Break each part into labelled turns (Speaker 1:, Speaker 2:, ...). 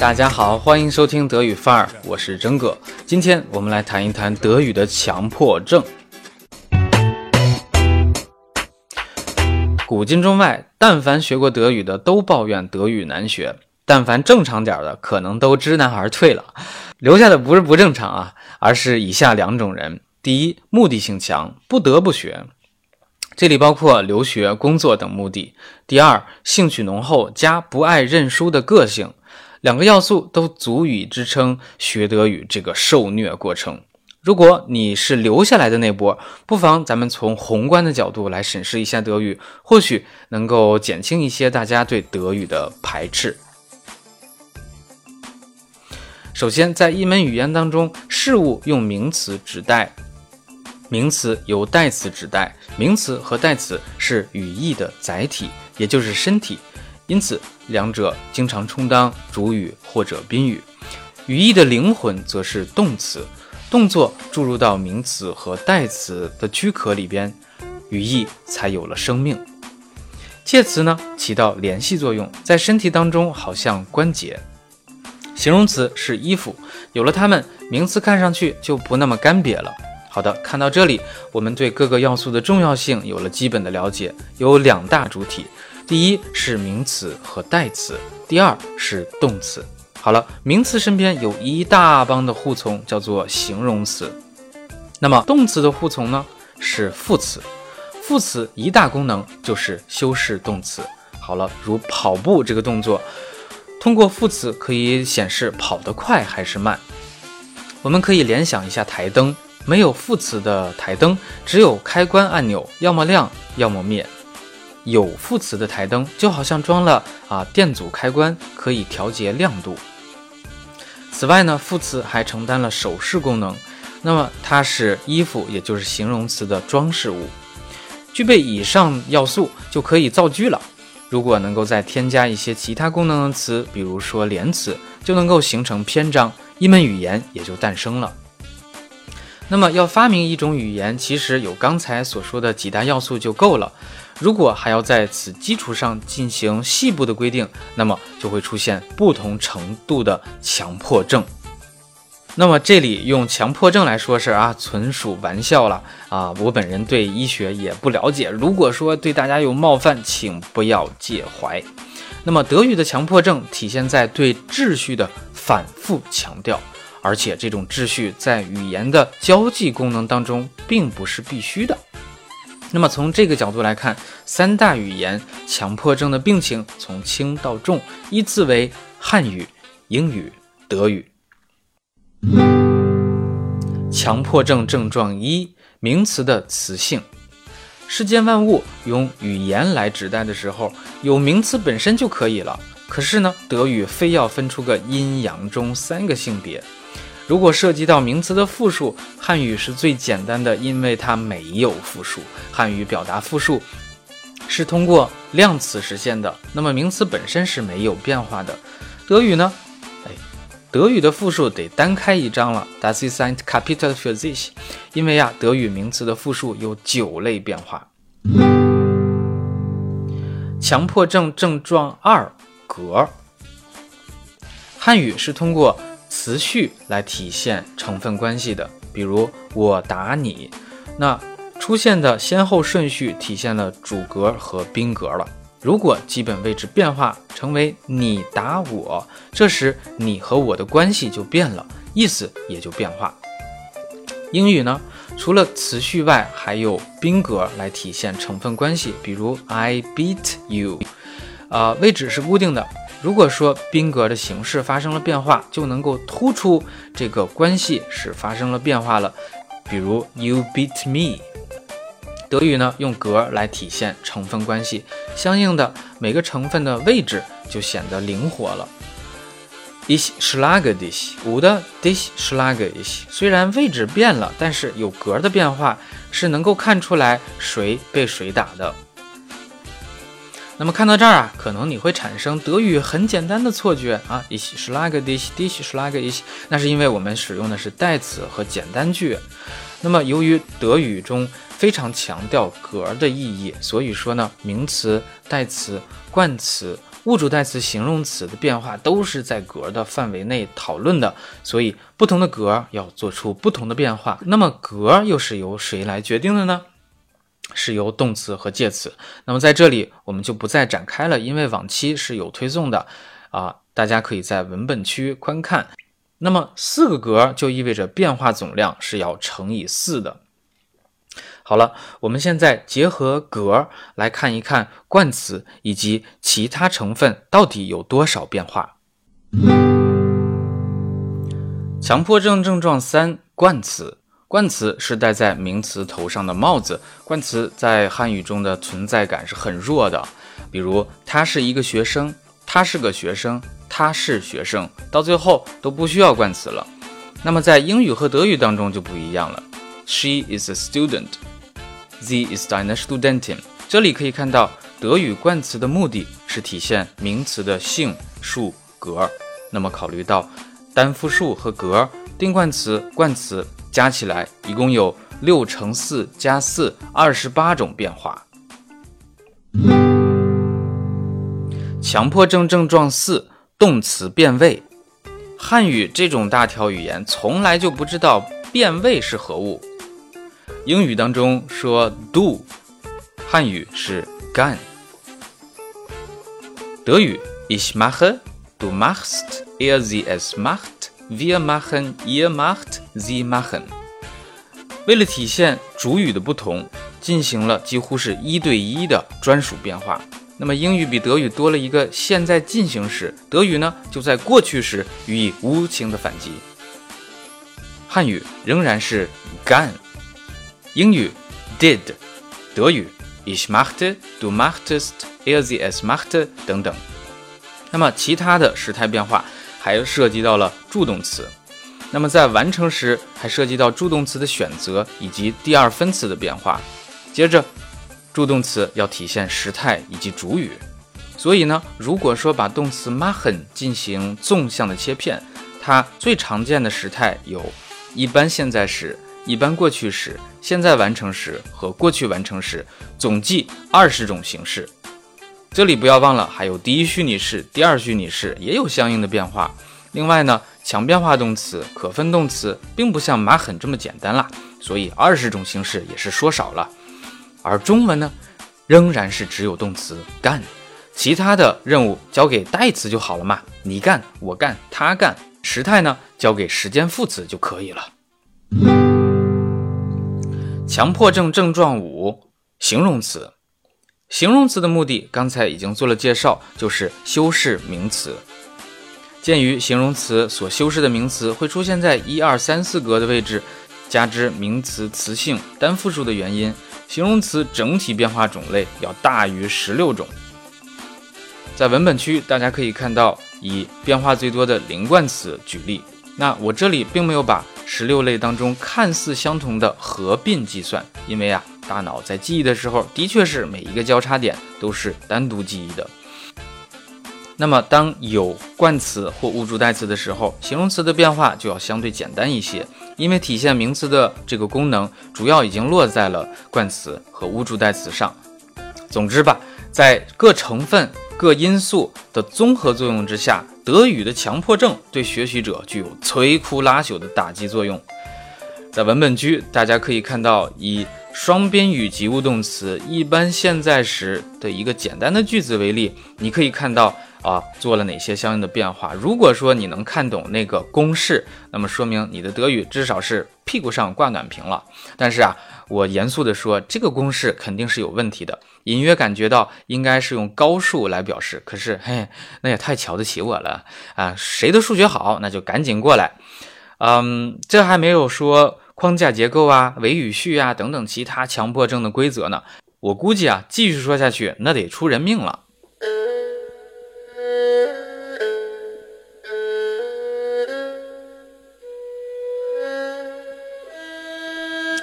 Speaker 1: 大家好，欢迎收听德语范儿，我是真哥。今天我们来谈一谈德语的强迫症。古今中外，但凡学过德语的都抱怨德语难学，但凡正常点的可能都知难而退了。留下的不是不正常啊，而是以下两种人：第一，目的性强，不得不学。这里包括留学、工作等目的。第二，兴趣浓厚加不爱认输的个性，两个要素都足以支撑学德语这个受虐过程。如果你是留下来的那波，不妨咱们从宏观的角度来审视一下德语，或许能够减轻一些大家对德语的排斥。首先，在一门语言当中，事物用名词指代。名词由代词指代，名词和代词是语义的载体，也就是身体，因此两者经常充当主语或者宾语。语义的灵魂则是动词，动作注入到名词和代词的躯壳里边，语义才有了生命。介词呢，起到联系作用，在身体当中好像关节。形容词是衣服，有了它们，名词看上去就不那么干瘪了。好的，看到这里，我们对各个要素的重要性有了基本的了解。有两大主体，第一是名词和代词，第二是动词。好了，名词身边有一大帮的护从，叫做形容词。那么动词的护从呢，是副词。副词一大功能就是修饰动词。好了，如跑步这个动作，通过副词可以显示跑得快还是慢。我们可以联想一下台灯。没有副词的台灯，只有开关按钮，要么亮，要么灭。有副词的台灯就好像装了啊电阻开关，可以调节亮度。此外呢，副词还承担了首饰功能，那么它是衣服，也就是形容词的装饰物。具备以上要素就可以造句了。如果能够再添加一些其他功能的词，比如说连词，就能够形成篇章，一门语言也就诞生了。那么要发明一种语言，其实有刚才所说的几大要素就够了。如果还要在此基础上进行细部的规定，那么就会出现不同程度的强迫症。那么这里用强迫症来说事啊，纯属玩笑了啊！我本人对医学也不了解，如果说对大家有冒犯，请不要介怀。那么德语的强迫症体现在对秩序的反复强调。而且这种秩序在语言的交际功能当中并不是必须的。那么从这个角度来看，三大语言强迫症的病情从轻到重依次为汉语、英语、德语。强迫症症状一：名词的词性。世间万物用语言来指代的时候，有名词本身就可以了。可是呢，德语非要分出个阴阳中三个性别。如果涉及到名词的复数，汉语是最简单的，因为它没有复数。汉语表达复数是通过量词实现的，那么名词本身是没有变化的。德语呢？哎，德语的复数得单开一章了。Das ist ein Kapitel für sich，因为呀，德语名词的复数有九类变化。强迫症症状二格，汉语是通过。词序来体现成分关系的，比如我打你，那出现的先后顺序体现了主格和宾格了。如果基本位置变化成为你打我，这时你和我的关系就变了，意思也就变化。英语呢，除了词序外，还有宾格来体现成分关系，比如 I beat you，啊，位置是固定的。如果说宾格的形式发生了变化，就能够突出这个关系是发生了变化了。比如 You beat me。德语呢用格来体现成分关系，相应的每个成分的位置就显得灵活了。Ich schlage dich，我的 dich schlage ich。虽然位置变了，但是有格的变化是能够看出来谁被谁打的。那么看到这儿啊，可能你会产生德语很简单的错觉啊，ich schlage dich，dich schlage ich，那是因为我们使用的是代词和简单句。那么由于德语中非常强调格的意义，所以说呢，名词、代词、冠词、物主代词、形容词的变化都是在格的范围内讨论的，所以不同的格要做出不同的变化。那么格又是由谁来决定的呢？是由动词和介词。那么在这里我们就不再展开了，因为往期是有推送的啊，大家可以在文本区观看。那么四个格就意味着变化总量是要乘以四的。好了，我们现在结合格来看一看冠词以及其他成分到底有多少变化。强迫症症状三：冠词。冠词是戴在名词头上的帽子。冠词在汉语中的存在感是很弱的，比如他是一个学生，他是个学生，他是学生，到最后都不需要冠词了。那么在英语和德语当中就不一样了。She is a student. Sie ist eine Studentin。这里可以看到，德语冠词的目的是体现名词的性、数、格。那么考虑到单复数和格，定冠词、冠词加起来一共有六乘四加四，二十八种变化。强迫症症状四：动词变位。汉语这种大条语言从来就不知道变位是何物。英语当中说 do，汉语是干。德语 ich mache Du machst, er sie es macht，wir machen，ihr macht，sie machen。为了体现主语的不同，进行了几乎是一对一的专属变化。那么英语比德语多了一个现在进行时，德语呢就在过去时予以无情的反击。汉语仍然是干。英语 did，德语 ich machte，du machtest，er sie es machte 等等。那么其他的时态变化还涉及到了助动词。那么在完成时还涉及到助动词的选择以及第二分词的变化。接着，助动词要体现时态以及主语。所以呢，如果说把动词 machen 进行纵向的切片，它最常见的时态有一般现在时。一般过去时、现在完成时和过去完成时，总计二十种形式。这里不要忘了，还有第一虚拟式、第二虚拟式也有相应的变化。另外呢，强变化动词、可分动词并不像马很这么简单啦，所以二十种形式也是说少了。而中文呢，仍然是只有动词干，其他的任务交给代词就好了嘛，你干、我干、他干。时态呢，交给时间副词就可以了。强迫症症状五：形容词。形容词的目的，刚才已经做了介绍，就是修饰名词。鉴于形容词所修饰的名词会出现在一二三四格的位置，加之名词词性单复数的原因，形容词整体变化种类要大于十六种。在文本区，大家可以看到以变化最多的零冠词举例。那我这里并没有把。十六类当中看似相同的合并计算，因为啊，大脑在记忆的时候，的确是每一个交叉点都是单独记忆的。那么，当有冠词或物主代词的时候，形容词的变化就要相对简单一些，因为体现名词的这个功能主要已经落在了冠词和物主代词上。总之吧，在各成分。各因素的综合作用之下，德语的强迫症对学习者具有摧枯拉朽的打击作用。在文本区，大家可以看到以双宾语及物动词一般现在时的一个简单的句子为例，你可以看到啊做了哪些相应的变化。如果说你能看懂那个公式，那么说明你的德语至少是屁股上挂暖瓶了。但是啊。我严肃地说，这个公式肯定是有问题的。隐约感觉到应该是用高数来表示，可是嘿，那也太瞧得起我了啊！谁的数学好，那就赶紧过来。嗯，这还没有说框架结构啊、伪语序啊等等其他强迫症的规则呢。我估计啊，继续说下去，那得出人命了。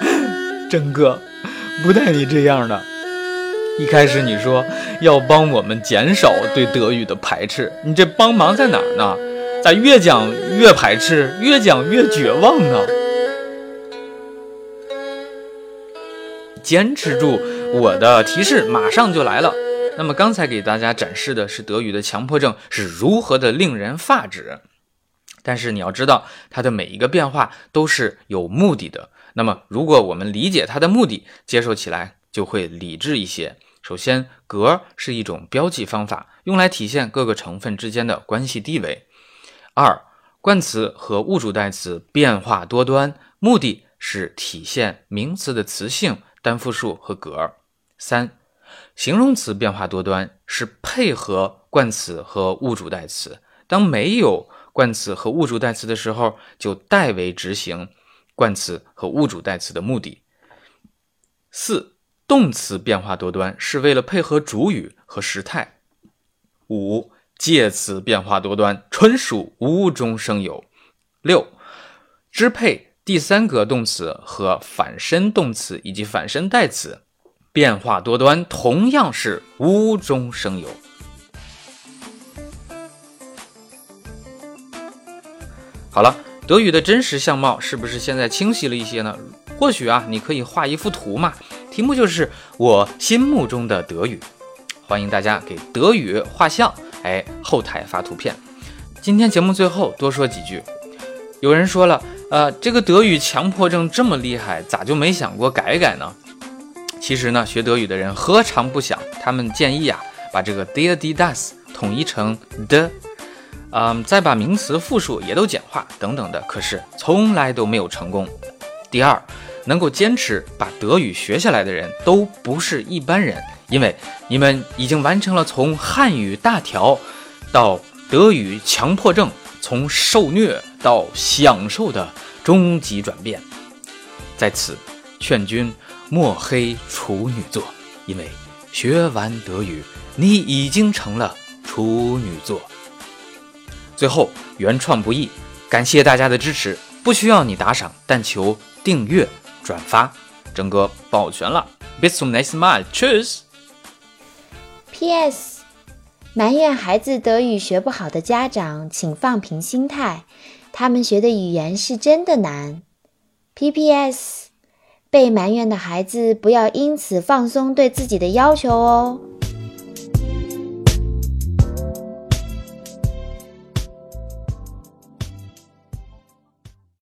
Speaker 1: 真哥，不带你这样的。一开始你说要帮我们减少对德语的排斥，你这帮忙在哪儿呢？咋越讲越排斥，越讲越绝望呢？坚持住，我的提示马上就来了。那么刚才给大家展示的是德语的强迫症是如何的令人发指，但是你要知道，它的每一个变化都是有目的的。那么如果我们理解它的目的，接受起来就会理智一些。首先，格是一种标记方法，用来体现各个成分之间的关系地位。二，冠词和物主代词变化多端，目的是体现名词的词性、单复数和格。三。形容词变化多端是配合冠词和物主代词，当没有冠词和物主代词的时候，就代为执行冠词和物主代词的目的。四，动词变化多端是为了配合主语和时态。五，介词变化多端纯属无中生有。六，支配第三格动词和反身动词以及反身代词。变化多端，同样是无中生有。好了，德语的真实相貌是不是现在清晰了一些呢？或许啊，你可以画一幅图嘛，题目就是我心目中的德语。欢迎大家给德语画像，哎，后台发图片。今天节目最后多说几句，有人说了，呃，这个德语强迫症这么厉害，咋就没想过改改呢？其实呢，学德语的人何尝不想？他们建议啊，把这个 der die das 统一成 the，嗯，再把名词复数也都简化等等的，可是从来都没有成功。第二，能够坚持把德语学下来的人都不是一般人，因为你们已经完成了从汉语大条到德语强迫症，从受虐到享受的终极转变。在此，劝君。莫黑处女座，因为学完德语，你已经成了处女座。最后，原创不易，感谢大家的支持，不需要你打赏，但求订阅、转发，整个保全了。Bis zum nächsten Mal. Tschüss.
Speaker 2: P.S. 埋怨孩子德语学不好的家长，请放平心态，他们学的语言是真的难。P.P.S. 被埋怨的孩子，不要因此放松对自己的要求哦。